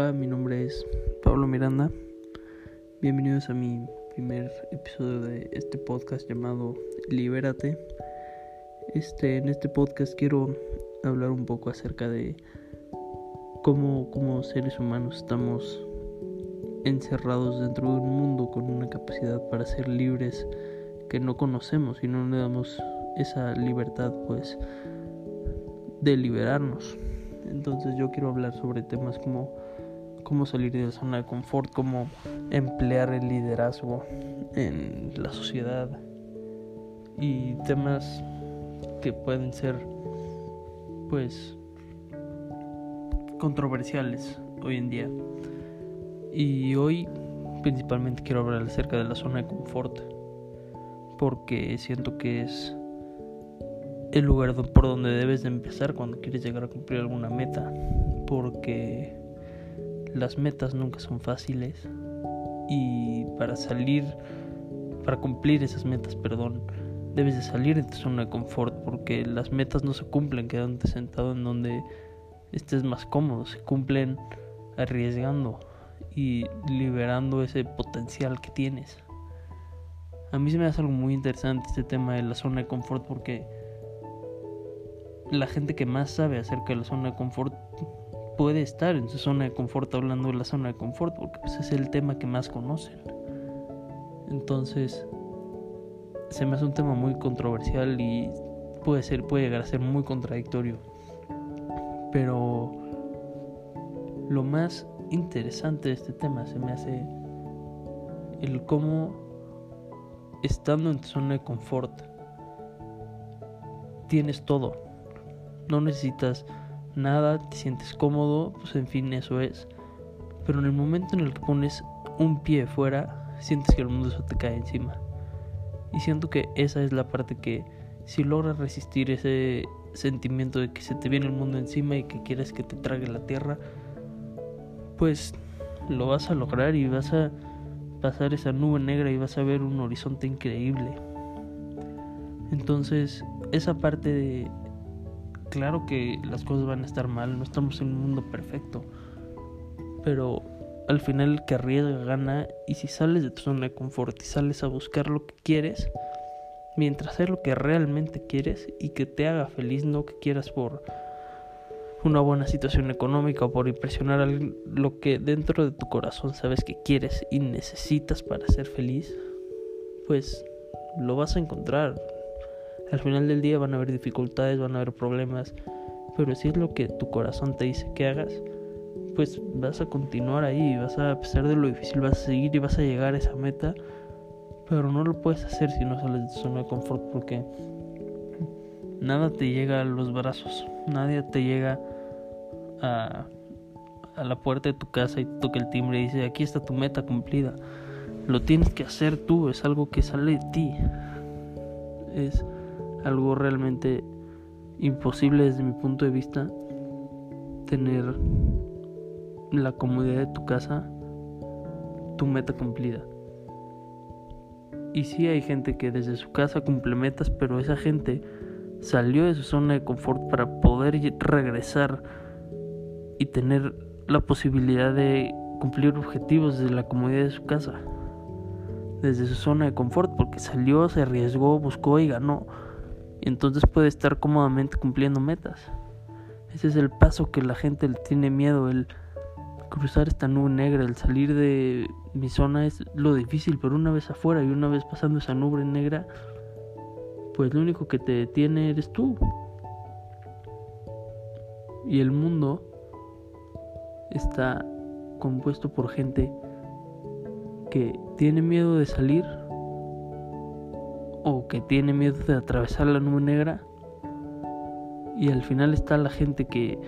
Hola, mi nombre es Pablo Miranda. Bienvenidos a mi primer episodio de este podcast llamado Libérate. Este, en este podcast quiero hablar un poco acerca de cómo como seres humanos estamos encerrados dentro de un mundo con una capacidad para ser libres que no conocemos y no le damos esa libertad pues de liberarnos. Entonces yo quiero hablar sobre temas como cómo salir de la zona de confort, cómo emplear el liderazgo en la sociedad y temas que pueden ser pues controversiales hoy en día. Y hoy principalmente quiero hablar acerca de la zona de confort porque siento que es el lugar por donde debes de empezar cuando quieres llegar a cumplir alguna meta, porque las metas nunca son fáciles y para salir, para cumplir esas metas, perdón, debes de salir de tu zona de confort, porque las metas no se cumplen quedándote sentado en donde estés más cómodo, se cumplen arriesgando y liberando ese potencial que tienes. A mí se me hace algo muy interesante este tema de la zona de confort porque la gente que más sabe acerca de la zona de confort puede estar en su zona de confort hablando de la zona de confort porque pues, es el tema que más conocen. Entonces, se me hace un tema muy controversial y puede ser puede llegar a ser muy contradictorio. Pero lo más interesante de este tema se me hace el cómo estando en tu zona de confort tienes todo no necesitas nada, te sientes cómodo, pues en fin, eso es. Pero en el momento en el que pones un pie fuera, sientes que el mundo se te cae encima. Y siento que esa es la parte que si logras resistir ese sentimiento de que se te viene el mundo encima y que quieres que te trague la tierra, pues lo vas a lograr y vas a pasar esa nube negra y vas a ver un horizonte increíble. Entonces, esa parte de claro que las cosas van a estar mal, no estamos en un mundo perfecto, pero al final el que arriesga gana y si sales de tu zona de confort y sales a buscar lo que quieres, mientras hacer lo que realmente quieres y que te haga feliz, no que quieras por una buena situación económica o por impresionar a lo que dentro de tu corazón sabes que quieres y necesitas para ser feliz, pues lo vas a encontrar. Al final del día van a haber dificultades, van a haber problemas, pero si es lo que tu corazón te dice que hagas, pues vas a continuar ahí, vas a, a pesar de lo difícil, vas a seguir y vas a llegar a esa meta, pero no lo puedes hacer si no sales de tu zona de confort porque nada te llega a los brazos, nadie te llega a, a la puerta de tu casa y toca el timbre y dice, aquí está tu meta cumplida. Lo tienes que hacer tú, es algo que sale de ti. Es algo realmente imposible desde mi punto de vista tener la comodidad de tu casa, tu meta cumplida. Y sí hay gente que desde su casa cumple metas, pero esa gente salió de su zona de confort para poder regresar y tener la posibilidad de cumplir objetivos desde la comodidad de su casa, desde su zona de confort, porque salió, se arriesgó, buscó y ganó y entonces puede estar cómodamente cumpliendo metas. Ese es el paso que la gente le tiene miedo, el cruzar esta nube negra, el salir de mi zona es lo difícil, pero una vez afuera y una vez pasando esa nube negra, pues lo único que te detiene eres tú. Y el mundo está compuesto por gente que tiene miedo de salir o que tiene miedo de atravesar la nube negra. Y al final está la gente que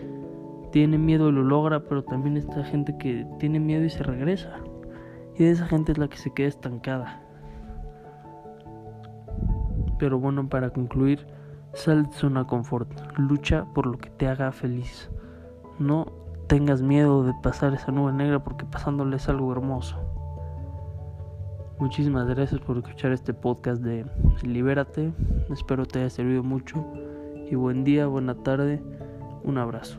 tiene miedo y lo logra, pero también está gente que tiene miedo y se regresa. Y esa gente es la que se queda estancada. Pero bueno, para concluir, sal de zona confort, lucha por lo que te haga feliz. No tengas miedo de pasar esa nube negra porque pasándole es algo hermoso. Muchísimas gracias por escuchar este podcast de Libérate. Espero te haya servido mucho. Y buen día, buena tarde. Un abrazo.